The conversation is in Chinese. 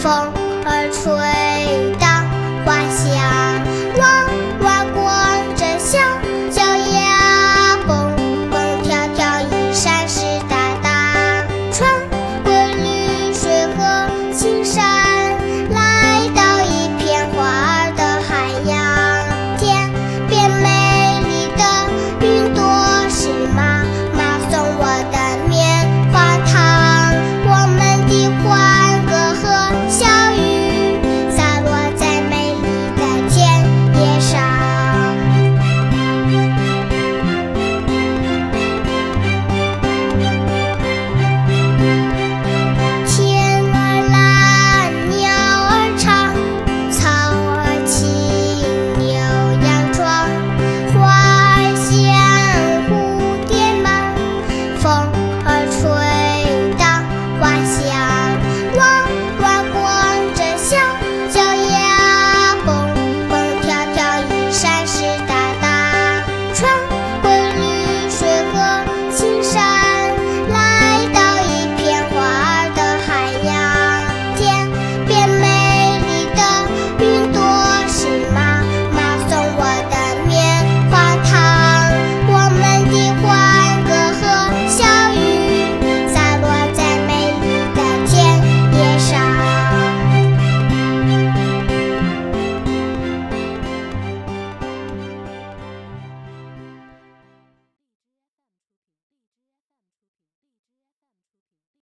风。